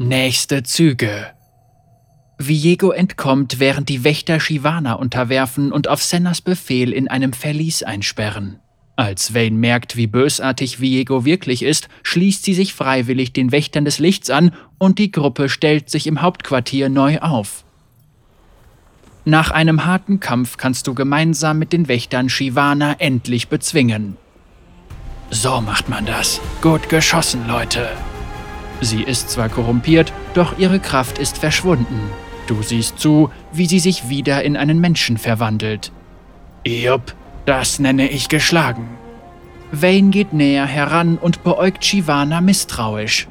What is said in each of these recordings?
Nächste Züge. Viego entkommt, während die Wächter Shivana unterwerfen und auf Sennas Befehl in einem Verlies einsperren. Als Vane merkt, wie bösartig Viego wirklich ist, schließt sie sich freiwillig den Wächtern des Lichts an und die Gruppe stellt sich im Hauptquartier neu auf. Nach einem harten Kampf kannst du gemeinsam mit den Wächtern Shivana endlich bezwingen. So macht man das. Gut geschossen, Leute. Sie ist zwar korrumpiert, doch ihre Kraft ist verschwunden. Du siehst zu, wie sie sich wieder in einen Menschen verwandelt. Jupp, das nenne ich geschlagen. Vane geht näher heran und beäugt Shivana misstrauisch.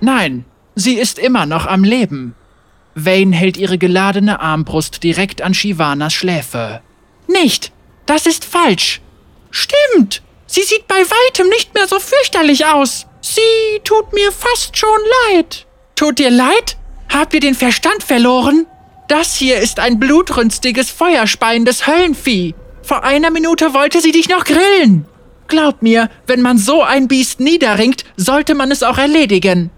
Nein, sie ist immer noch am Leben. Vane hält ihre geladene Armbrust direkt an Shivanas Schläfe. Nicht! Das ist falsch! Stimmt! Sie sieht bei weitem nicht mehr so fürchterlich aus! Sie tut mir fast schon leid! Tut dir leid? Habt ihr den Verstand verloren? Das hier ist ein blutrünstiges, feuerspeiendes Höllenvieh. Vor einer Minute wollte sie dich noch grillen. Glaub mir, wenn man so ein Biest niederringt, sollte man es auch erledigen.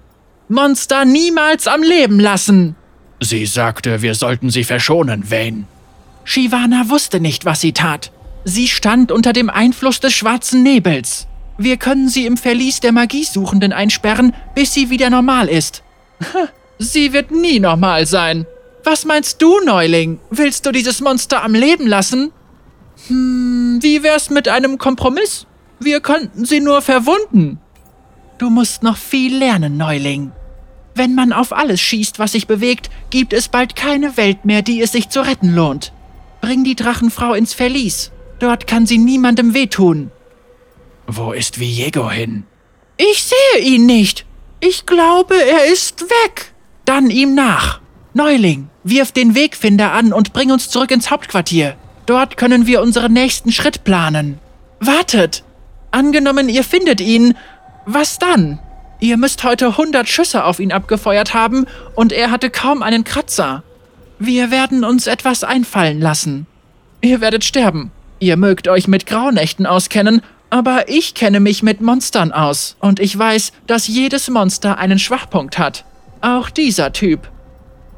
Monster niemals am Leben lassen. Sie sagte, wir sollten sie verschonen, Vane. Shivana wusste nicht, was sie tat. Sie stand unter dem Einfluss des schwarzen Nebels. Wir können sie im Verlies der Magiesuchenden einsperren, bis sie wieder normal ist. Sie wird nie normal sein. Was meinst du, Neuling? Willst du dieses Monster am Leben lassen? Hm, wie wär's mit einem Kompromiss? Wir könnten sie nur verwunden. Du musst noch viel lernen, Neuling. Wenn man auf alles schießt, was sich bewegt, gibt es bald keine Welt mehr, die es sich zu retten lohnt. Bring die Drachenfrau ins Verlies. Dort kann sie niemandem wehtun. Wo ist Viego hin? Ich sehe ihn nicht. Ich glaube, er ist weg. Dann ihm nach. Neuling, wirf den Wegfinder an und bring uns zurück ins Hauptquartier. Dort können wir unseren nächsten Schritt planen. Wartet! Angenommen, ihr findet ihn. Was dann? Ihr müsst heute 100 Schüsse auf ihn abgefeuert haben und er hatte kaum einen Kratzer. Wir werden uns etwas einfallen lassen. Ihr werdet sterben. Ihr mögt euch mit Graunächten auskennen, aber ich kenne mich mit Monstern aus und ich weiß, dass jedes Monster einen Schwachpunkt hat. Auch dieser Typ.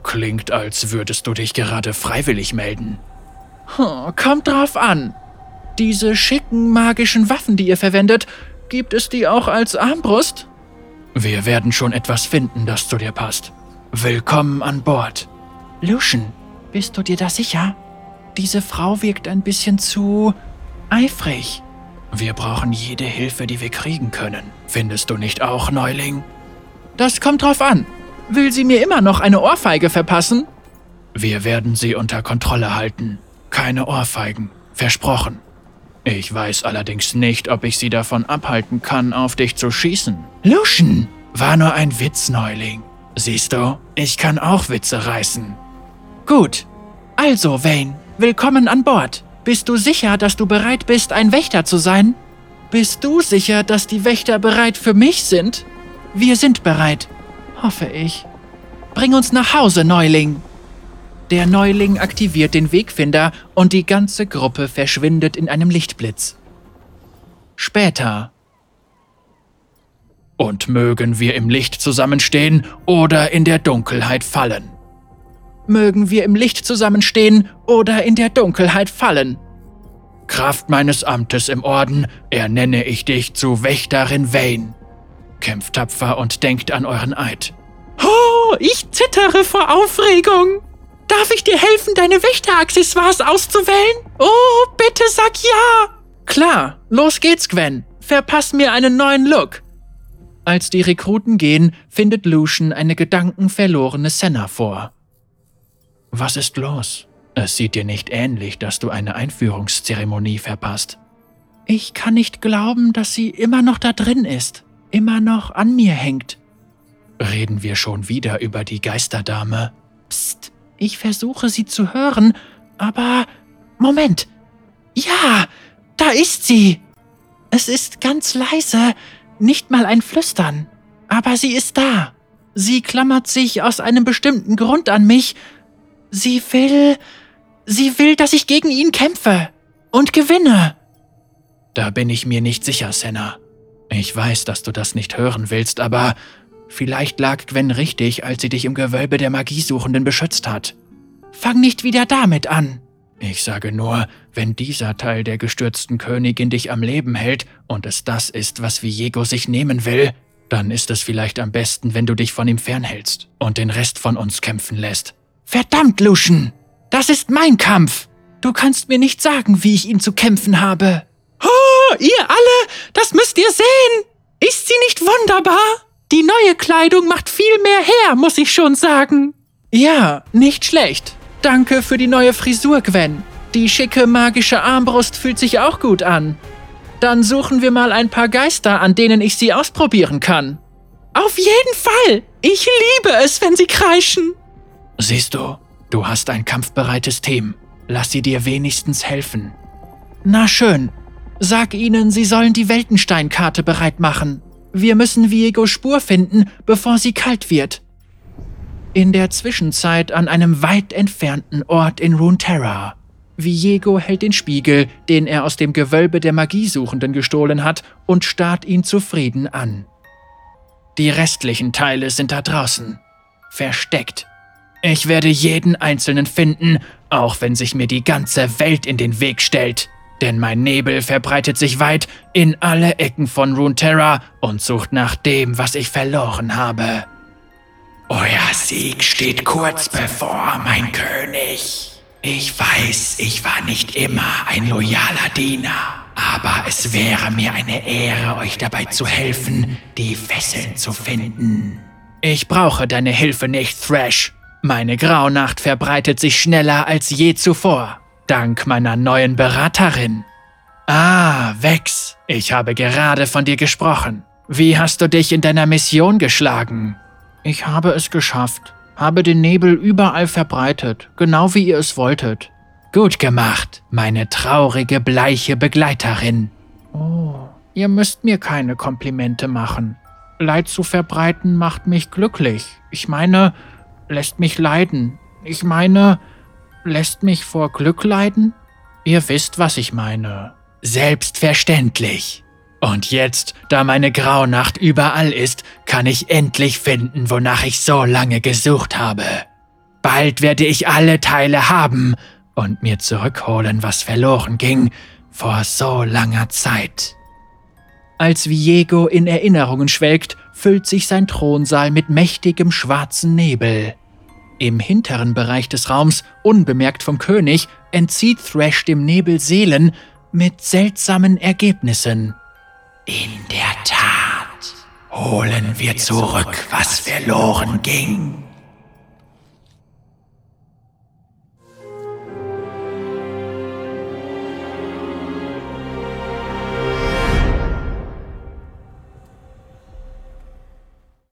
Klingt, als würdest du dich gerade freiwillig melden. Hm, kommt drauf an. Diese schicken magischen Waffen, die ihr verwendet, gibt es die auch als Armbrust? Wir werden schon etwas finden, das zu dir passt. Willkommen an Bord. Lucian, bist du dir da sicher? Diese Frau wirkt ein bisschen zu eifrig. Wir brauchen jede Hilfe, die wir kriegen können. Findest du nicht auch, Neuling? Das kommt drauf an. Will sie mir immer noch eine Ohrfeige verpassen? Wir werden sie unter Kontrolle halten. Keine Ohrfeigen. Versprochen. Ich weiß allerdings nicht, ob ich sie davon abhalten kann, auf dich zu schießen. Lucian! War nur ein Witz, Neuling. Siehst du, ich kann auch Witze reißen. Gut. Also, Wayne, willkommen an Bord. Bist du sicher, dass du bereit bist, ein Wächter zu sein? Bist du sicher, dass die Wächter bereit für mich sind? Wir sind bereit. Hoffe ich. Bring uns nach Hause, Neuling. Der Neuling aktiviert den Wegfinder und die ganze Gruppe verschwindet in einem Lichtblitz. Später. Und mögen wir im Licht zusammenstehen oder in der Dunkelheit fallen. Mögen wir im Licht zusammenstehen oder in der Dunkelheit fallen. Kraft meines Amtes im Orden ernenne ich dich zu Wächterin Vane. Kämpft tapfer und denkt an euren Eid. Oh, ich zittere vor Aufregung. Darf ich dir helfen, deine Wächteraccessoires auszuwählen? Oh, bitte sag ja. Klar, los geht's, Gwen. Verpass mir einen neuen Look. Als die Rekruten gehen, findet Lucian eine gedankenverlorene Senna vor. Was ist los? Es sieht dir nicht ähnlich, dass du eine Einführungszeremonie verpasst. Ich kann nicht glauben, dass sie immer noch da drin ist immer noch an mir hängt. Reden wir schon wieder über die Geisterdame? Psst, ich versuche sie zu hören, aber Moment. Ja, da ist sie. Es ist ganz leise, nicht mal ein Flüstern, aber sie ist da. Sie klammert sich aus einem bestimmten Grund an mich. Sie will, sie will, dass ich gegen ihn kämpfe und gewinne. Da bin ich mir nicht sicher, Senna. Ich weiß, dass du das nicht hören willst, aber Vielleicht lag Gwen richtig, als sie dich im Gewölbe der Magiesuchenden beschützt hat. Fang nicht wieder damit an. Ich sage nur, wenn dieser Teil der gestürzten Königin dich am Leben hält und es das ist, was Viego sich nehmen will, dann ist es vielleicht am besten, wenn du dich von ihm fernhältst und den Rest von uns kämpfen lässt. Verdammt, Luschen! Das ist mein Kampf! Du kannst mir nicht sagen, wie ich ihn zu kämpfen habe. Oh, ihr alle, das müsst ihr sehen! Ist sie nicht wunderbar? Die neue Kleidung macht viel mehr her, muss ich schon sagen. Ja, nicht schlecht. Danke für die neue Frisur, Gwen. Die schicke magische Armbrust fühlt sich auch gut an. Dann suchen wir mal ein paar Geister, an denen ich sie ausprobieren kann. Auf jeden Fall! Ich liebe es, wenn sie kreischen. Siehst du, du hast ein kampfbereites Team. Lass sie dir wenigstens helfen. Na schön. Sag ihnen, sie sollen die Weltensteinkarte bereit machen. Wir müssen Viegos Spur finden, bevor sie kalt wird. In der Zwischenzeit an einem weit entfernten Ort in Runeterra. Viego hält den Spiegel, den er aus dem Gewölbe der Magiesuchenden gestohlen hat, und starrt ihn zufrieden an. Die restlichen Teile sind da draußen. Versteckt. Ich werde jeden einzelnen finden, auch wenn sich mir die ganze Welt in den Weg stellt. Denn mein Nebel verbreitet sich weit in alle Ecken von Runeterra und sucht nach dem, was ich verloren habe. Euer Sieg steht kurz bevor, mein König. Ich weiß, ich war nicht immer ein loyaler Diener, aber es wäre mir eine Ehre, euch dabei zu helfen, die Fesseln zu finden. Ich brauche deine Hilfe nicht, Thrash. Meine Graunacht verbreitet sich schneller als je zuvor, dank meiner neuen Beraterin. Ah, Vex, ich habe gerade von dir gesprochen. Wie hast du dich in deiner Mission geschlagen? Ich habe es geschafft, habe den Nebel überall verbreitet, genau wie ihr es wolltet. Gut gemacht, meine traurige, bleiche Begleiterin. Oh, ihr müsst mir keine Komplimente machen. Leid zu verbreiten macht mich glücklich. Ich meine, lässt mich leiden. Ich meine, lässt mich vor Glück leiden? Ihr wisst, was ich meine. Selbstverständlich. Und jetzt, da meine Graunacht überall ist, kann ich endlich finden, wonach ich so lange gesucht habe. Bald werde ich alle Teile haben und mir zurückholen, was verloren ging vor so langer Zeit. Als Viego in Erinnerungen schwelgt, füllt sich sein Thronsaal mit mächtigem schwarzen Nebel. Im hinteren Bereich des Raums, unbemerkt vom König, entzieht Thrash dem Nebel Seelen mit seltsamen Ergebnissen. In der Tat holen wir zurück, was verloren ging.